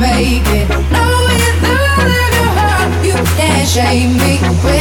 make it. Knowing that I love you can't shame me.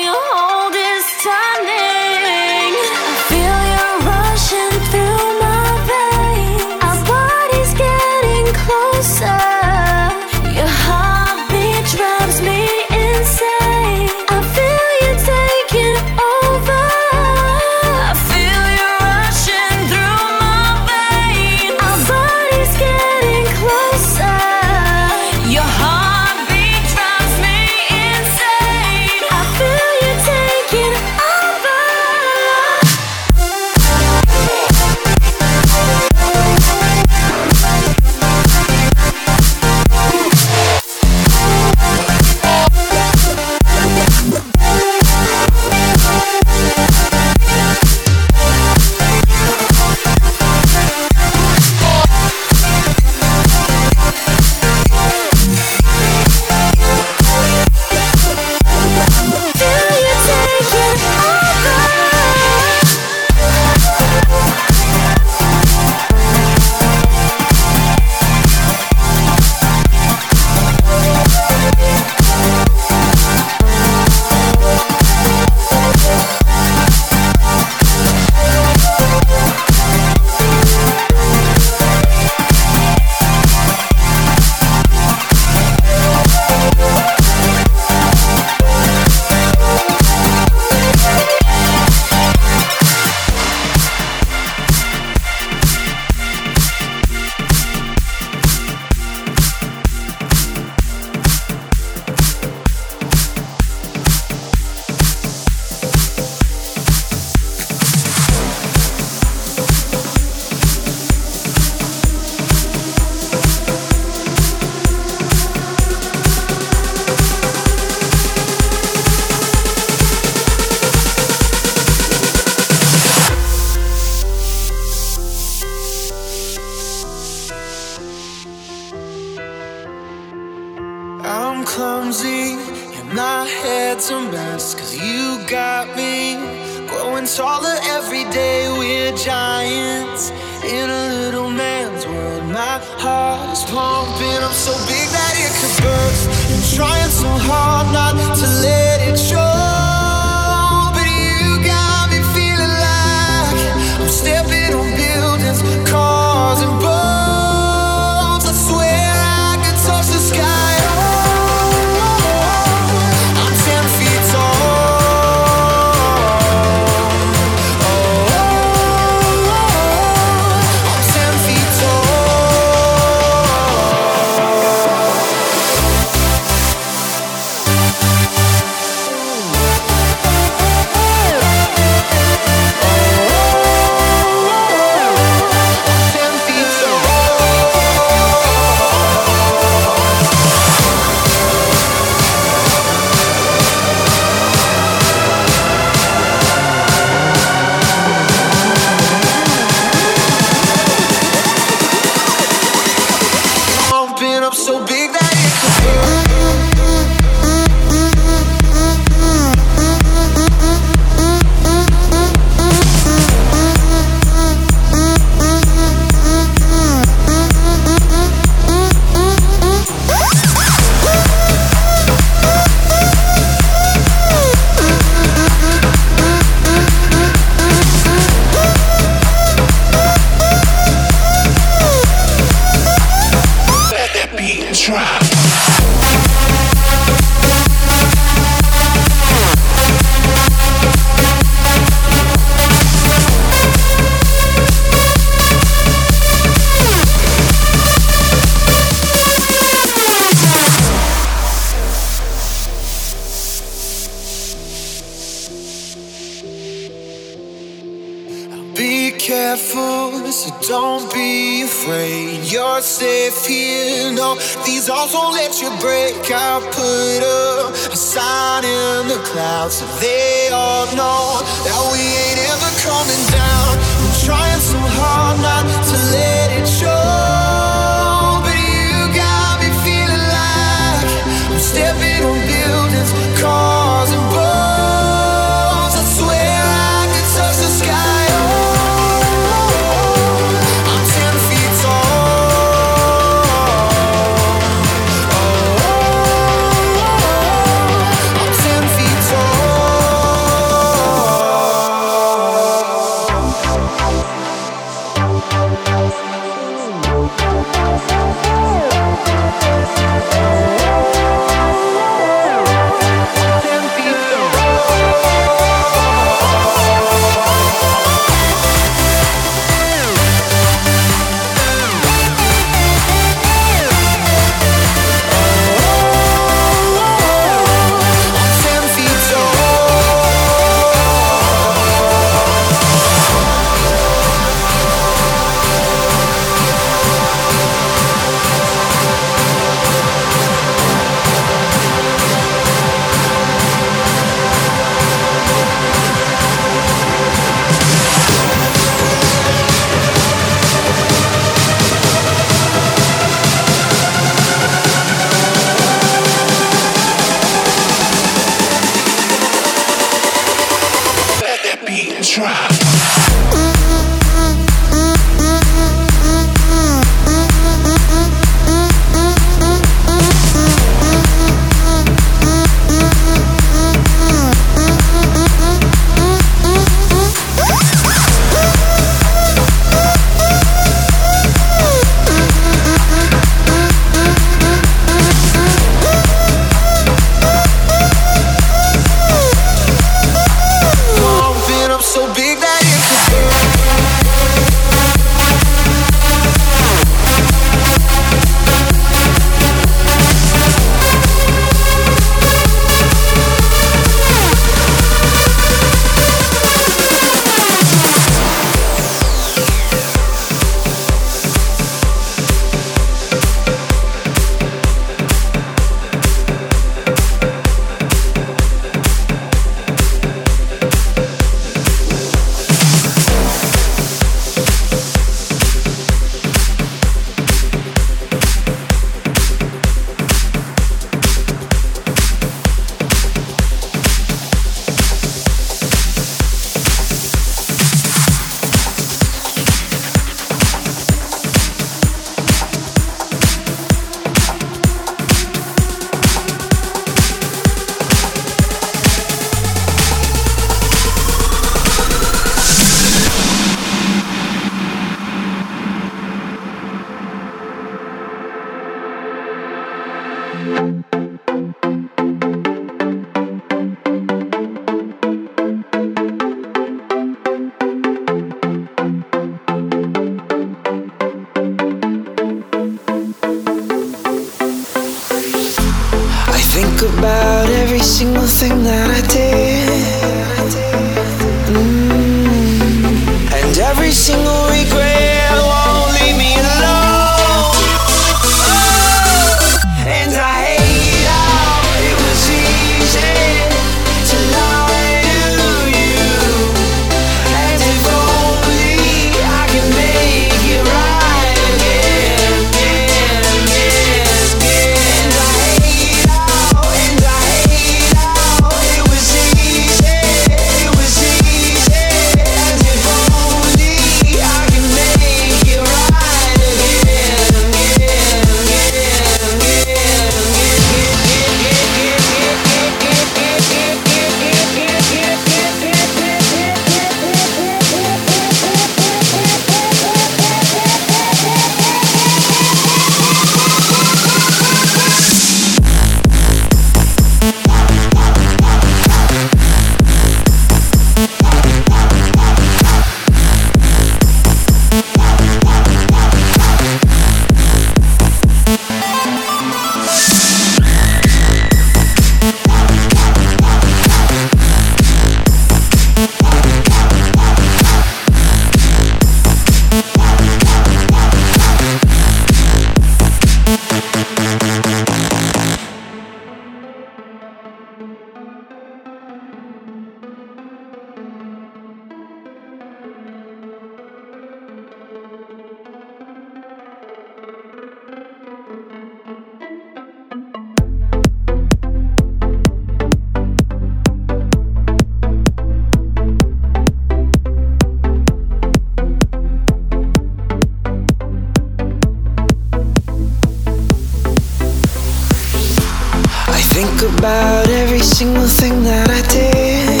about every single thing that I did.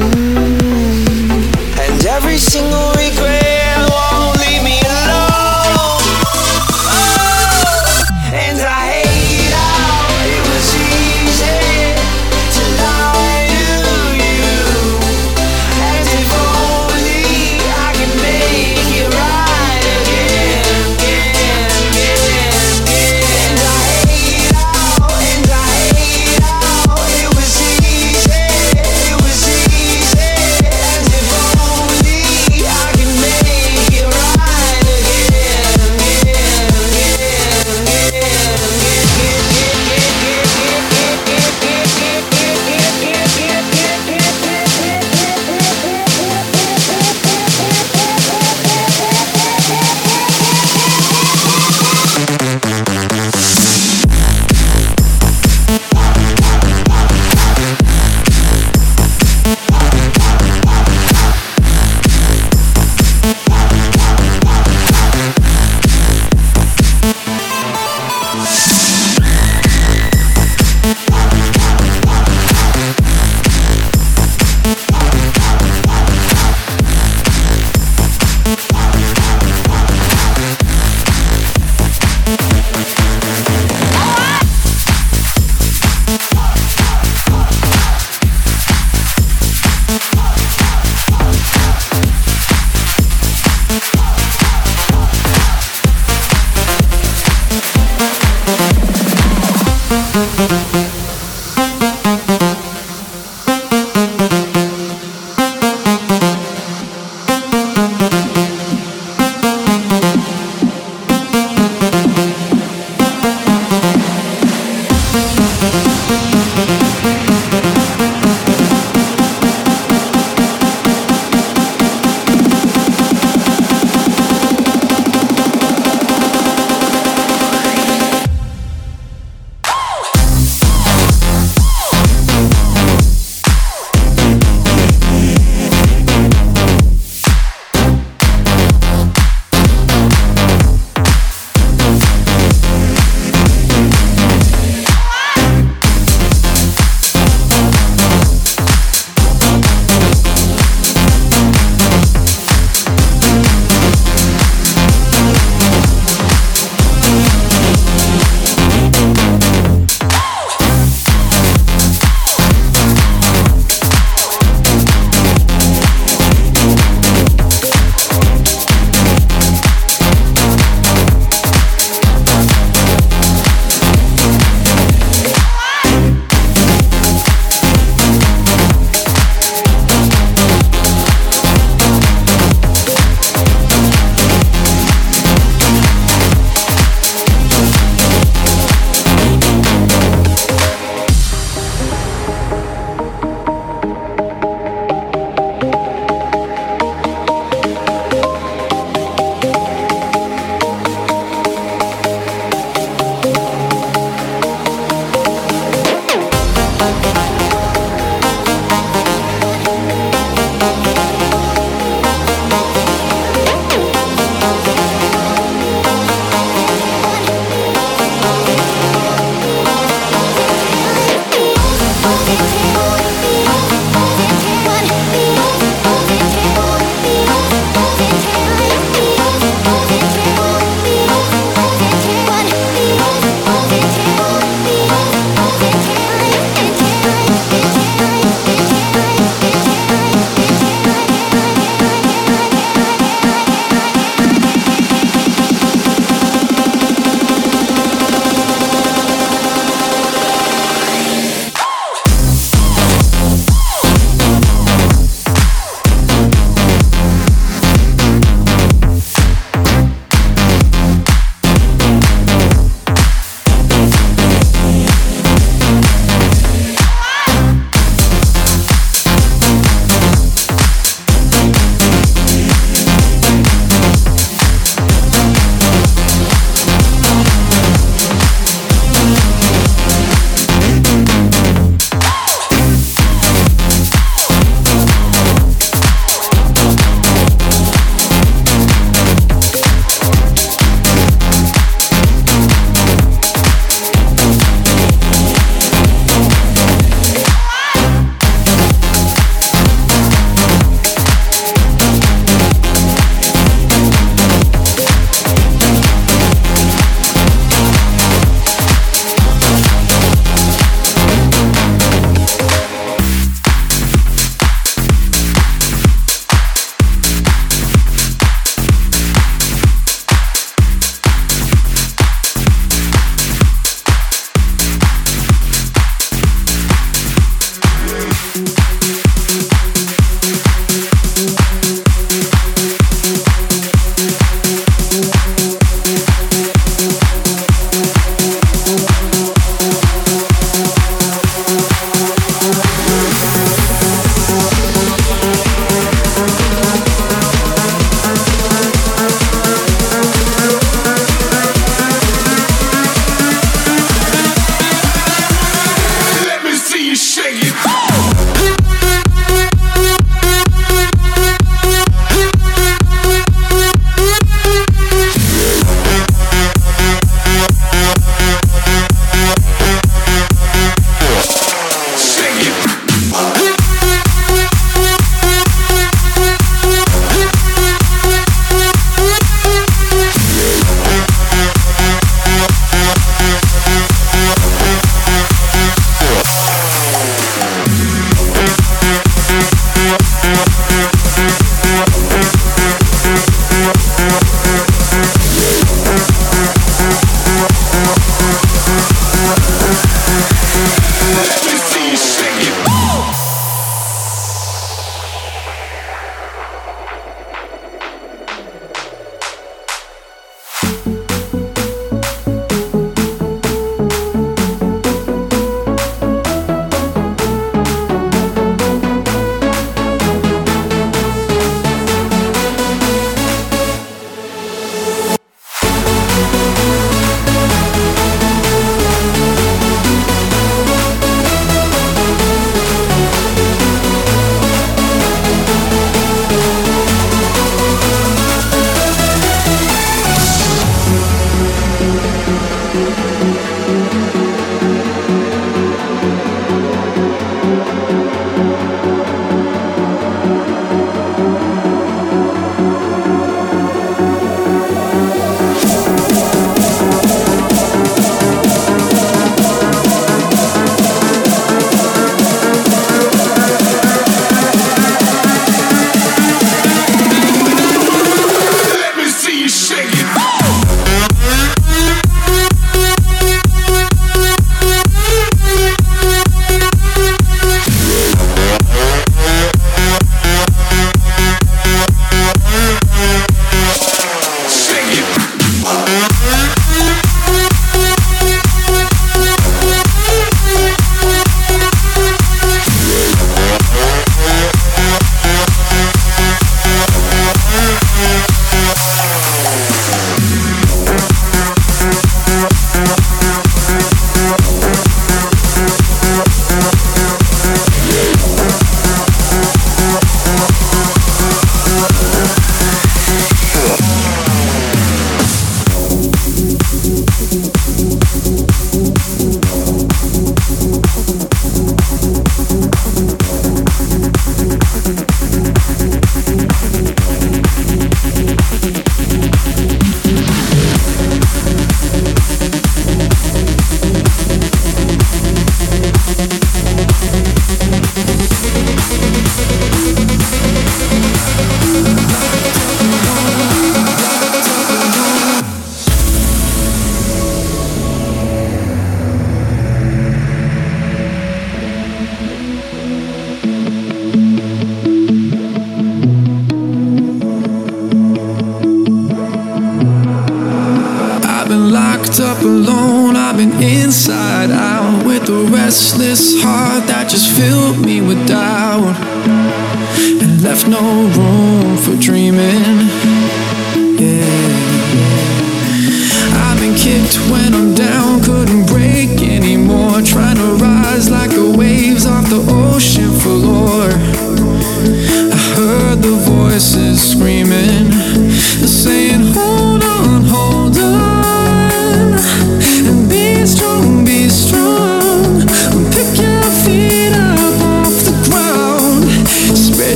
Mm. And every single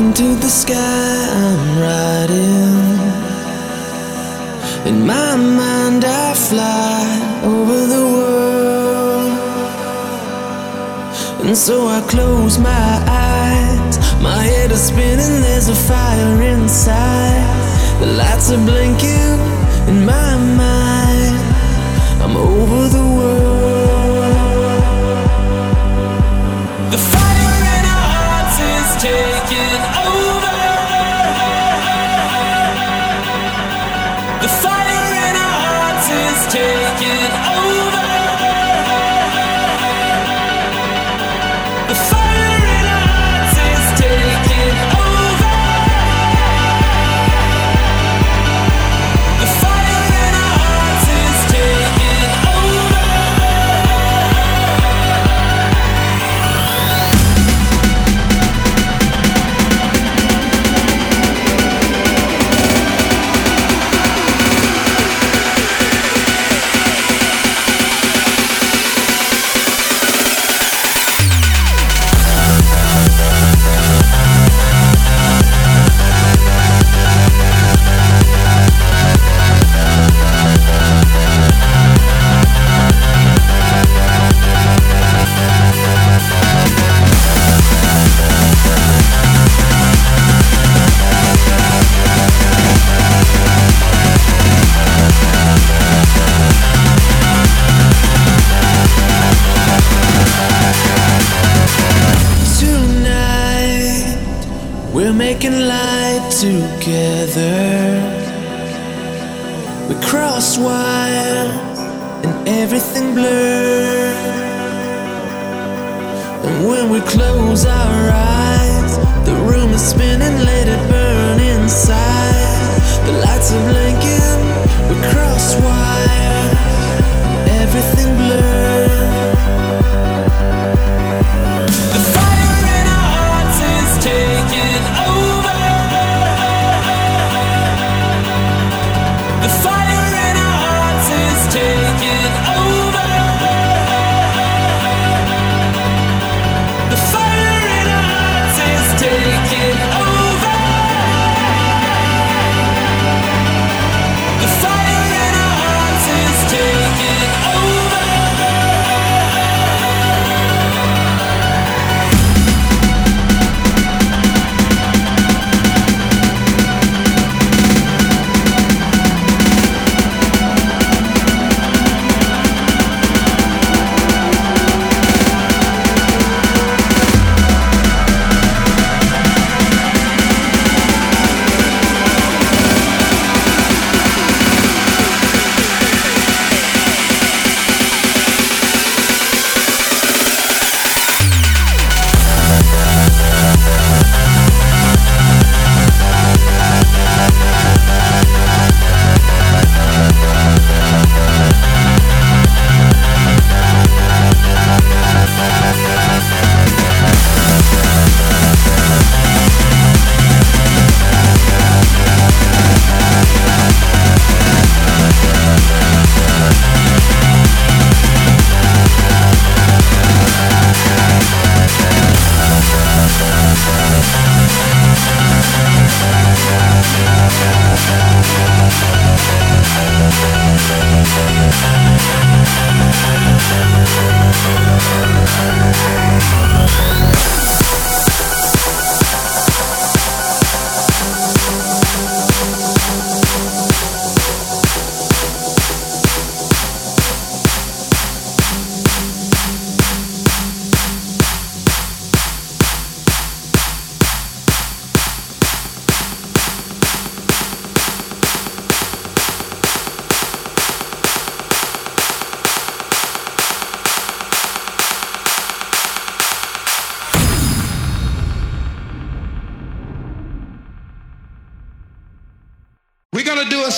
Into the sky I'm riding. In my mind I fly over the world. And so I close my eyes. My head is spinning, there's a fire inside. The lights are blinking in my mind. I'm over the